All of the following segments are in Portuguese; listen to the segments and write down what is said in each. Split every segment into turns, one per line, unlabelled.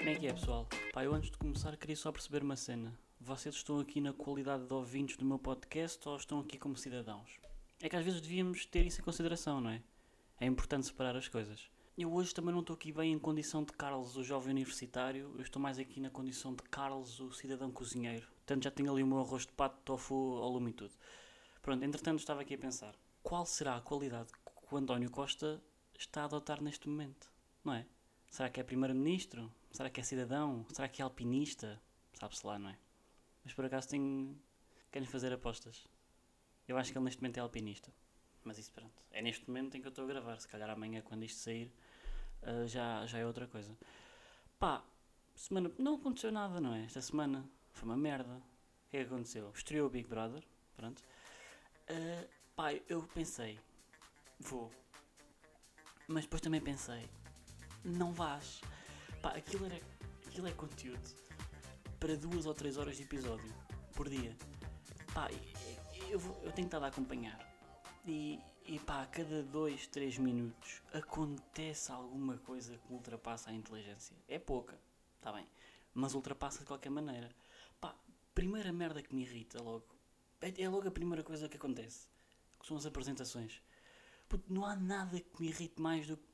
Como é que é, pessoal? Pá, eu antes de começar queria só perceber uma cena. Vocês estão aqui na qualidade de ouvintes do meu podcast ou estão aqui como cidadãos? É que às vezes devíamos ter isso em consideração, não é? É importante separar as coisas. Eu hoje também não estou aqui bem em condição de Carlos, o jovem universitário. Eu estou mais aqui na condição de Carlos, o cidadão cozinheiro. Portanto, já tenho ali o meu arroz de pato, tofu ao e tudo. Pronto, entretanto, estava aqui a pensar. Qual será a qualidade que o António Costa está a adotar neste momento? Não é? Será que é primeiro-ministro? Será que é cidadão? Será que é alpinista? Sabe-se lá, não é? Mas por acaso tenho... Querem fazer apostas? Eu acho que ele neste momento é alpinista. Mas isso, pronto. É neste momento em que eu estou a gravar. Se calhar amanhã, quando isto sair, uh, já, já é outra coisa. Pá, semana. Não aconteceu nada, não é? Esta semana foi uma merda. O que é que aconteceu? Estreou o Big Brother. Pronto. Uh, pá, eu pensei, vou. Mas depois também pensei, não vás. Pá, aquilo, era, aquilo é conteúdo para duas ou três horas de episódio por dia. Pá, eu, vou, eu tenho estado a acompanhar. E, e pá, a cada dois, três minutos acontece alguma coisa que ultrapassa a inteligência. É pouca, está bem. Mas ultrapassa de qualquer maneira. Pá, primeira merda que me irrita logo. É, é logo a primeira coisa que acontece. Que são as apresentações. Porque não há nada que me irrite mais do que.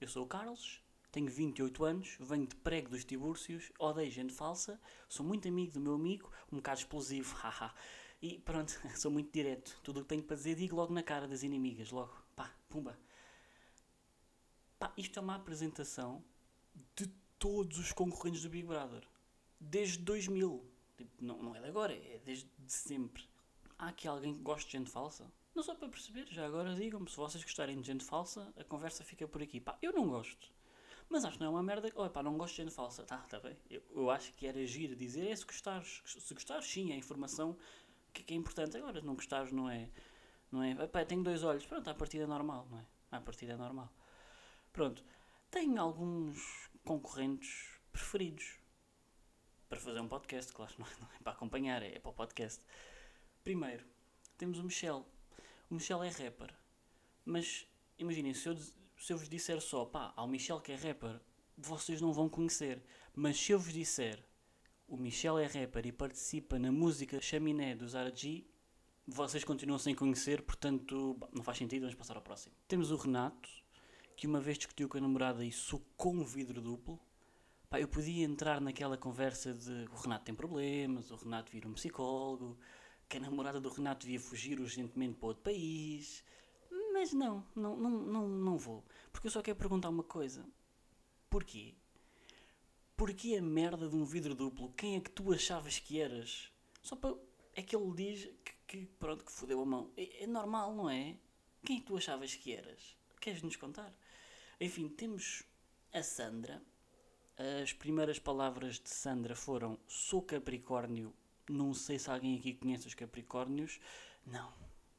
Eu sou o Carlos, tenho 28 anos, venho de prego dos Tibúrcios, odeio gente falsa, sou muito amigo do meu amigo, um bocado explosivo, haha. e pronto, sou muito direto. Tudo o que tenho para dizer digo logo na cara das inimigas, logo, pá, pumba. Pá, isto é uma apresentação de todos os concorrentes do Big Brother. Desde 2000. Tipo, não, não é de agora, é desde sempre. Há aqui alguém que gosta de gente falsa? Não só para perceber, já agora digam-me, se vocês gostarem de gente falsa, a conversa fica por aqui. Pá, eu não gosto. Mas acho que não é uma merda. Oh, pá, não gosto de gente falsa. Tá, tá bem. Eu, eu acho que era agir dizer é se gostares. Se gostares, sim, é informação que, que, é importante. Agora, se não gostares, não é. Não é. Pá, tenho dois olhos. Pronto, a partida é normal, não é? A partida é normal. Pronto. Tenho alguns concorrentes preferidos para fazer um podcast, claro, não é, não é para acompanhar, é, é para o podcast. Primeiro, temos o Michel. O Michel é rapper, mas imaginem, se eu, se eu vos disser só, pá, há o Michel que é rapper, vocês não vão conhecer. Mas se eu vos disser, o Michel é rapper e participa na música Chaminé do Zara G, vocês continuam sem conhecer, portanto, não faz sentido, vamos passar ao próximo. Temos o Renato, que uma vez discutiu com a namorada e socou um vidro duplo. Pá, eu podia entrar naquela conversa de o Renato tem problemas, o Renato vira um psicólogo, que a namorada do Renato devia fugir urgentemente para outro país. Mas não, não, não, não, não vou. Porque eu só quero perguntar uma coisa. Porquê? Porquê a merda de um vidro duplo? Quem é que tu achavas que eras? Só para. É que ele diz que, que pronto, que fodeu a mão. É, é normal, não é? Quem é que tu achavas que eras? Queres nos contar? Enfim, temos a Sandra, as primeiras palavras de Sandra foram: Sou Capricórnio. Não sei se alguém aqui conhece os Capricórnios. Não,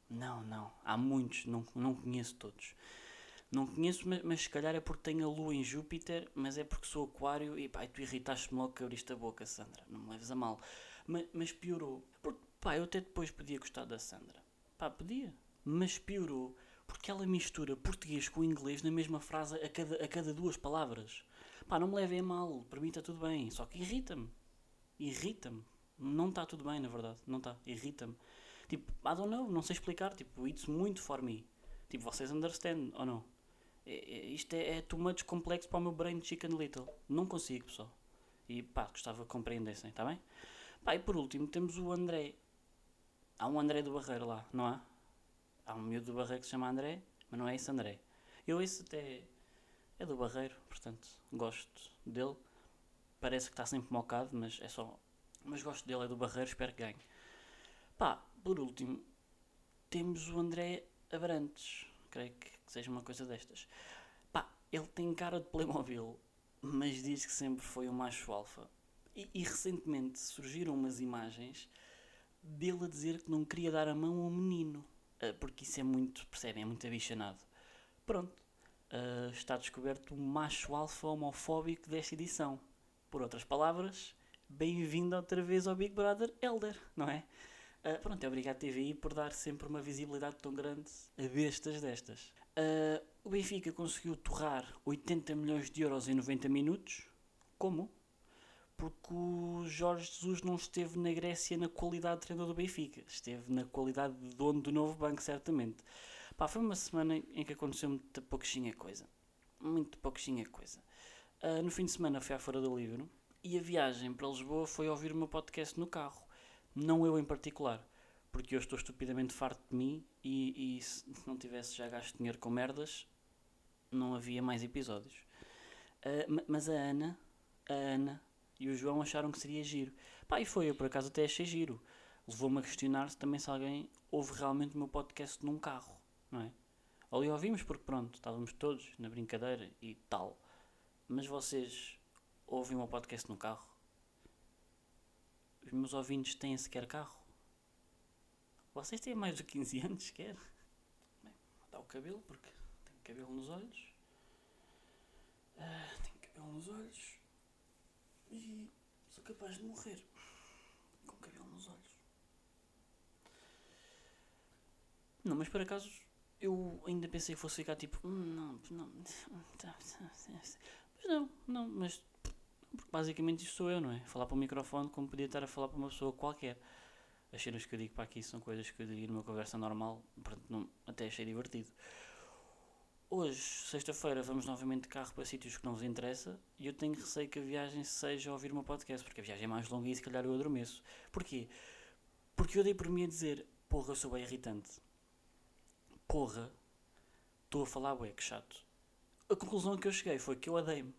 não, não. Há muitos, não, não conheço todos. Não conheço, mas, mas se calhar é porque tenho a lua em Júpiter, mas é porque sou Aquário e pá, tu irritaste-me logo que abriste a boca, Sandra. Não me leves a mal. Mas, mas piorou. Porque pá, eu até depois podia gostar da Sandra. Pá, podia. Mas piorou porque ela mistura português com inglês na mesma frase a cada, a cada duas palavras. Pá, não me levem a mal, para mim está tudo bem, só que irrita-me. Irrita-me. Não está tudo bem, na verdade, não está, irrita-me. Tipo, I don't know, não sei explicar, tipo, it's muito for me. Tipo, vocês understand ou não? É, é, isto é, é too much complexo para o meu brain chicken little. Não consigo, pessoal. E pá, gostava que compreendessem, está bem? Pá, e por último temos o André. Há um André do Barreiro lá, não há? Há um miúdo do Barreiro que se chama André, mas não é esse André. Eu esse até é do Barreiro, portanto gosto dele. Parece que está sempre mocado, mas é só. Mas gosto dele, é do Barreiro, espero que ganhe. Pá, por último, temos o André Abrantes. Creio que seja uma coisa destas. Pá, ele tem cara de Playmobil, mas diz que sempre foi um macho alfa. E, e recentemente surgiram umas imagens dele a dizer que não queria dar a mão ao menino. Ah, porque isso é muito, percebem, é muito abichanado. Pronto, uh, está descoberto o macho alfa homofóbico desta edição. Por outras palavras, bem-vindo outra vez ao Big Brother Elder, não é? Uh, pronto, é obrigado TVI por dar sempre uma visibilidade tão grande a bestas destas. Uh, o Benfica conseguiu torrar 80 milhões de euros em 90 minutos, Como? Porque o Jorge Jesus não esteve na Grécia na qualidade de treinador do Benfica, esteve na qualidade de dono do novo banco, certamente. Pá, foi uma semana em que aconteceu muita pouquinha coisa. Muito pouquinha coisa. Uh, no fim de semana fui à Fora do Livro e a viagem para Lisboa foi ouvir o meu podcast no carro. Não eu em particular, porque eu estou estupidamente farto de mim e, e se não tivesse já gasto dinheiro com merdas, não havia mais episódios. Uh, mas a Ana, a Ana e o João acharam que seria giro. Pá, e foi, eu por acaso até achei giro. Levou-me a questionar se também se alguém ouve realmente o meu podcast num carro, não é? Ali ouvimos porque pronto, estávamos todos na brincadeira e tal. Mas vocês ouvem o meu podcast no carro? Os meus ouvintes têm sequer carro? Vocês têm mais de 15 anos sequer? Bem, dar o cabelo porque tenho cabelo nos olhos. Uh, tenho cabelo nos olhos. E sou capaz de morrer com cabelo nos olhos. Não, mas por acaso eu ainda pensei que fosse ficar tipo. Hum, não, não. Mas não, não, mas. Porque basicamente isto sou eu, não é? Falar para o microfone como podia estar a falar para uma pessoa qualquer. As cenas que eu digo para aqui são coisas que eu diria numa conversa normal, portanto não, até achei divertido. Hoje, sexta-feira, vamos novamente de carro para sítios que não vos interessa e eu tenho receio que a viagem seja ouvir uma podcast, porque a viagem é mais longa e se calhar eu adormeço. Porquê? Porque eu dei por mim a dizer, porra, sou bem irritante. Porra, estou a falar bué, que chato. A conclusão que eu cheguei foi que eu odeio-me.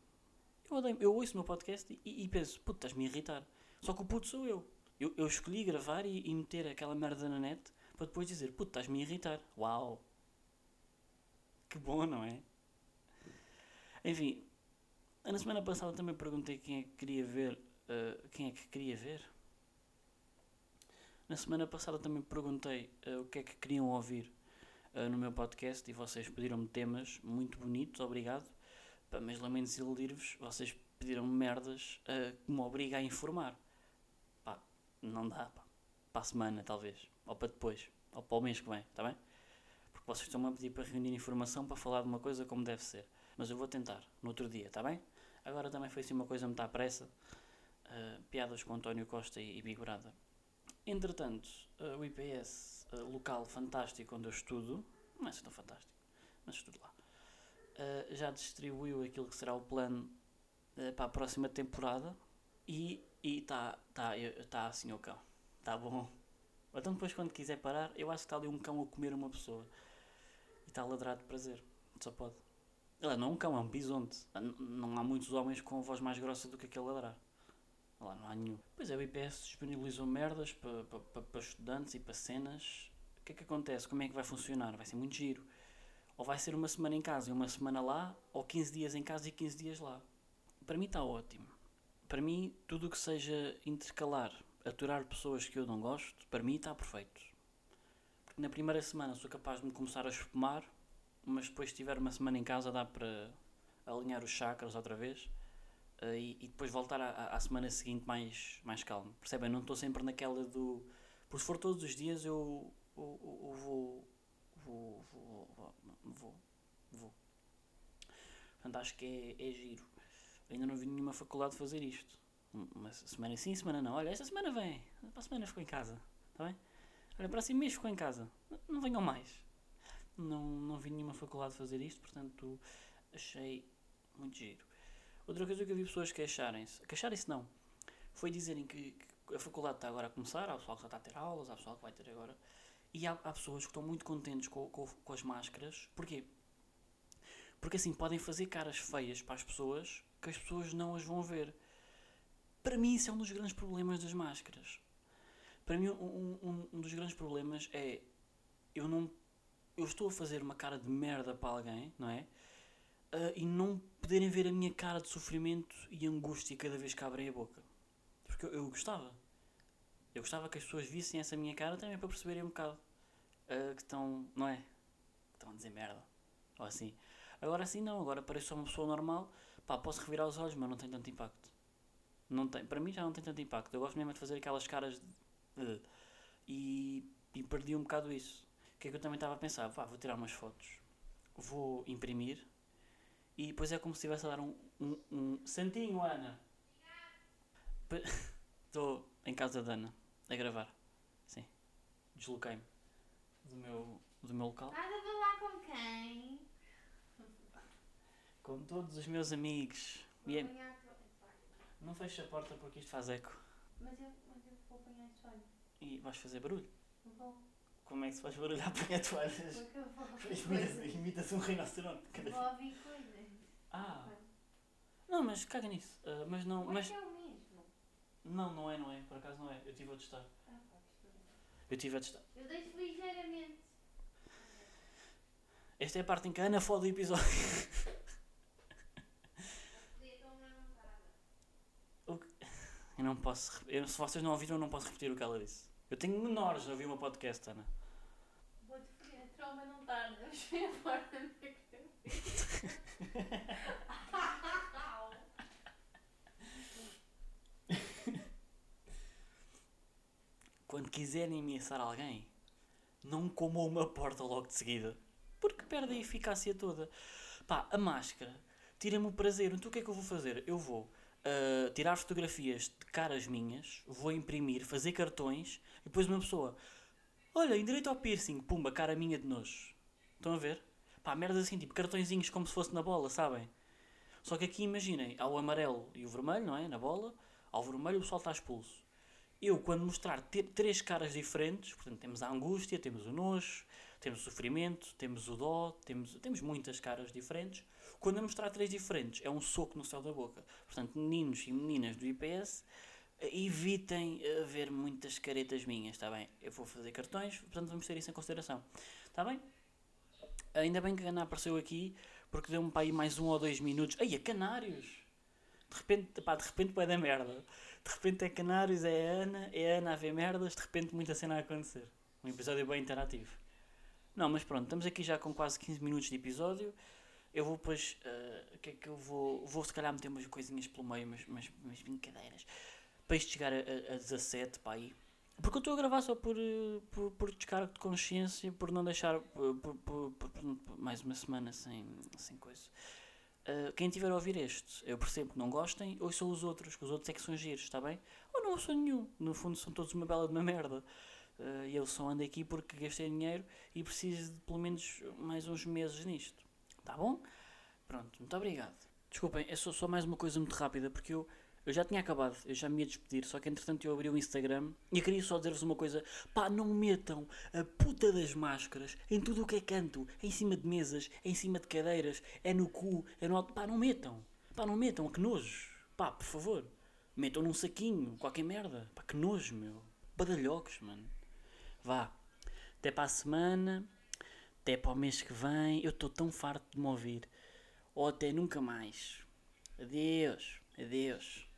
Eu odeio-me. Eu ouço o meu podcast e, e penso, puto, estás-me a irritar. Só que o puto sou eu. Eu, eu escolhi gravar e, e meter aquela merda na net para depois dizer, puto, estás-me a irritar. Uau! Que bom, não é? Enfim, na semana passada também perguntei quem é que queria ver. Uh, quem é que queria ver? Na semana passada também perguntei uh, o que é que queriam ouvir uh, no meu podcast e vocês pediram-me temas muito bonitos, obrigado. Pá, mas lamento iludir-vos, vocês pediram-me merdas que me obriga a informar. Pá, não dá, pá. Para a semana, talvez. Ou para depois. Ou para o mês que vem, está bem? Vocês estão-me a pedir para reunir informação para falar de uma coisa como deve ser. Mas eu vou tentar, no outro dia, está bem? Agora também foi assim uma coisa muito à pressa. Uh, piadas com António Costa e, e Bigorada. Entretanto, uh, o IPS, uh, local fantástico onde eu estudo, não é assim tão fantástico, mas estudo lá, já distribuiu aquilo que será o plano para a próxima temporada e está tá, tá, tá assim o cão. Está bom. Então depois quando quiser parar, eu acho que está ali um cão a comer uma pessoa e está a ladrar de prazer. Só pode. Ele não é um cão, é um bisonte. Não há muitos homens com voz mais grossa do que aquele ladrar. Lá não há nenhum. Pois é, o IPS disponibilizou merdas para, para, para estudantes e para cenas. O que é que acontece? Como é que vai funcionar? Vai ser muito giro. Ou vai ser uma semana em casa e uma semana lá, ou 15 dias em casa e 15 dias lá. Para mim está ótimo. Para mim, tudo o que seja intercalar, aturar pessoas que eu não gosto, para mim está perfeito na primeira semana sou capaz de me começar a espumar, mas depois se tiver uma semana em casa dá para alinhar os chakras outra vez uh, e, e, depois voltar à, à, semana seguinte mais, mais calmo. Percebem? Não estou sempre naquela do. Porque se for todos os dias eu, eu, eu vou, vou, vou, vou. Portanto, acho que é, é giro. Ainda não vi nenhuma faculdade fazer isto. Uma semana sim, semana não. Olha, esta semana vem. Para a semana ficou em casa. Está bem? Olha, para assim mesmo ficou em casa. Não venham mais. Não, não vi nenhuma faculdade fazer isto, portanto achei muito giro. Outra coisa que eu vi pessoas queixarem-se, queixarem-se não, foi dizerem que, que, a faculdade está agora a começar, há pessoal que já está a ter aulas, há pessoal que vai ter agora, e há, há pessoas que estão muito contentes com, com, com as máscaras. Porquê? Porque assim podem fazer caras feias para as pessoas que as pessoas não as vão ver. Para mim, isso é um dos grandes problemas das máscaras. Para mim, um, um, um dos grandes problemas é eu não. Eu estou a fazer uma cara de merda para alguém, não é? Uh, e não poderem ver a minha cara de sofrimento e angústia cada vez que abrem a boca. Porque eu, eu gostava. Eu gostava que as pessoas vissem essa minha cara também para perceberem um bocado uh, que estão, não é? Que estão a dizer merda. Ou assim. Agora assim não, agora pareço uma pessoa normal. Pá, posso revirar os olhos, mas não tem tanto impacto. Não tem, para mim já não tem tanto impacto. Eu gosto mesmo de fazer aquelas caras de e, e, perdi um bocado isso. O que é que eu também estava a pensar? Vá, vou tirar umas fotos, vou imprimir e depois é como se estivesse a dar um, um, um santinho, Ana. Estou em casa da Ana, a gravar. Sim. Desloquei-me do meu, do meu local.
Estás a falar com quem?
Com todos os meus amigos.
Vou
E é-
apanhar
Não feche a porta porque isto faz eco.
Mas eu, mas eu vou apanhar a toalha.
E vais fazer barulho.
Vou.
Como é que se faz barulho a apanhar toalhas?
Porque eu vou
Imitas, imitas um rinoceronte.
Vou ouvir coisas.
Ah, não, mas caga nisso. Ah, mas não,
Mas
mas
é o mesmo.
não, não é, não é. Por acaso não é. Eu estive a testar.
Ah, pá.
Eu estive a testar.
Eu deixo ligeiramente.
Esta é a parte em que a Ana fode o episódio.
Podia tão levantada.
Eu não posso. eu- se vocês não ouviram, eu não posso repetir o que ela disse. Eu tenho menores a ouvir meu podcast, Ana.
Vou-te foder. A tromba não tarda. Vamos ver fora da minha cabeça.
Quando quiserem ameaçar alguém, não comam uma porta logo de seguida. Porque perde a eficácia toda. Pá, a máscara tira-me o prazer. Então o que é que eu vou fazer? Eu vou tirar fotografias de caras minhas, vou imprimir, fazer cartões e depois uma pessoa. Olha, em direito ao piercing, pumba, cara minha de nojo. Estão a ver? Pá, merdas assim, tipo cartõezinhos como se fosse na bola, sabem? Só que aqui imaginem, há o amarelo e o vermelho, não é? Na bola, ao vermelho o pessoal está expulso. Eu, quando mostrar três caras diferentes, portanto, temos a angústia, temos o nojo, temos o sofrimento, temos o dó, temos, temos muitas caras diferentes. Quando eu mostrar três diferentes, é um soco no céu da boca. Portanto, meninos e meninas do IPS, eh, evitem ver muitas caretas minhas, está bem? Eu vou fazer cartões, portanto, vamos ter isso em consideração. Está bem? Ainda bem que a Ana apareceu aqui, porque deu-me para aí mais um ou dois minutos. Ai, a Canários! De repente, pá, de repente vai da merda. De repente é Canários, é a Ana, é a Ana a ver merdas, de repente muita cena a acontecer. Um episódio bem interativo. Não, mas pronto, estamos aqui já com quase 15 minutos de episódio. Eu vou depois, eh, o que é que eu vou, vou se calhar meter umas coisinhas pelo meio, umas, umas, umas brincadeiras, para isto chegar a, a, a 17, para aí. Porque eu estou a gravar só por, eh, por, por descargo de consciência, por não deixar eh, por, por- por- mais uma semana sem, sem coisa. Uh, quem tiver a ouvir este, eu percebo que não gostem, ou são os outros, que os outros é que são giros, está bem? Ou não sou nenhum, no fundo são todos uma bela de uma merda. Uh, E eu só ando aqui porque gastei dinheiro e preciso de pelo menos mais uns meses nisto. Tá bom? Pronto, muito obrigado. Desculpem, é só, só mais uma coisa muito rápida, porque eu, eu já tinha acabado, eu já me ia despedir, só que entretanto eu abri o Instagram e queria só dizer-vos uma coisa: pá, não metam a puta das máscaras em tudo o que é canto, em cima de mesas, em cima de cadeiras, é no cu, é no alto. Pá, não metam, pá, não metam, que nojo, pá, por favor, metam num saquinho, qualquer merda, pá, que nojo, meu, badalhocos, mano. Vá, até para a semana, até para o mês que vem, eu estou tão farto de me ouvir. Ou até nunca mais. Adeus, adeus.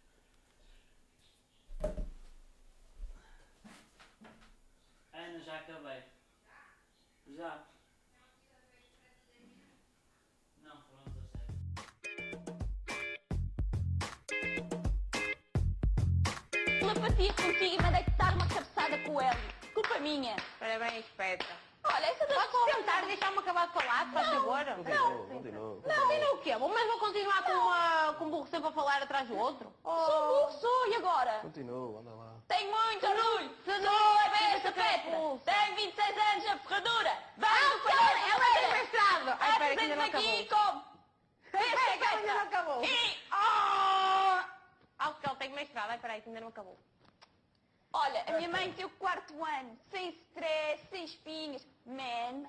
Ana, já acabei. Já. Não, foram 17.
telepatia contigo e mandei-te dar uma cabeçada com o Hélio. Culpa minha.
Parabéns, Petra.
Olha, essa das
Podes
cobras-
sentar, deixar-me acabar de falar, por favor?
Continua, continua.
Continua o quê? Mas vou continuar com, uma, com um burro sempre a falar atrás do outro?
Sou burro, sou, e agora?
Continua, anda lá.
Tenho muito orgulho. Sou a besta Petra. Tenho 26 anos na ferradura. Vamos para
ela- ela tem mestrado. Ai, espera, que ainda não acabou.
como.
Espera, que ainda não acabou.
E... Oh!
Ah, porque ela tem mestrado. Ai, peraí, que ainda não acabou.
Olha, a minha mãe tem o quarto ano, sem stress, sem espinhas. men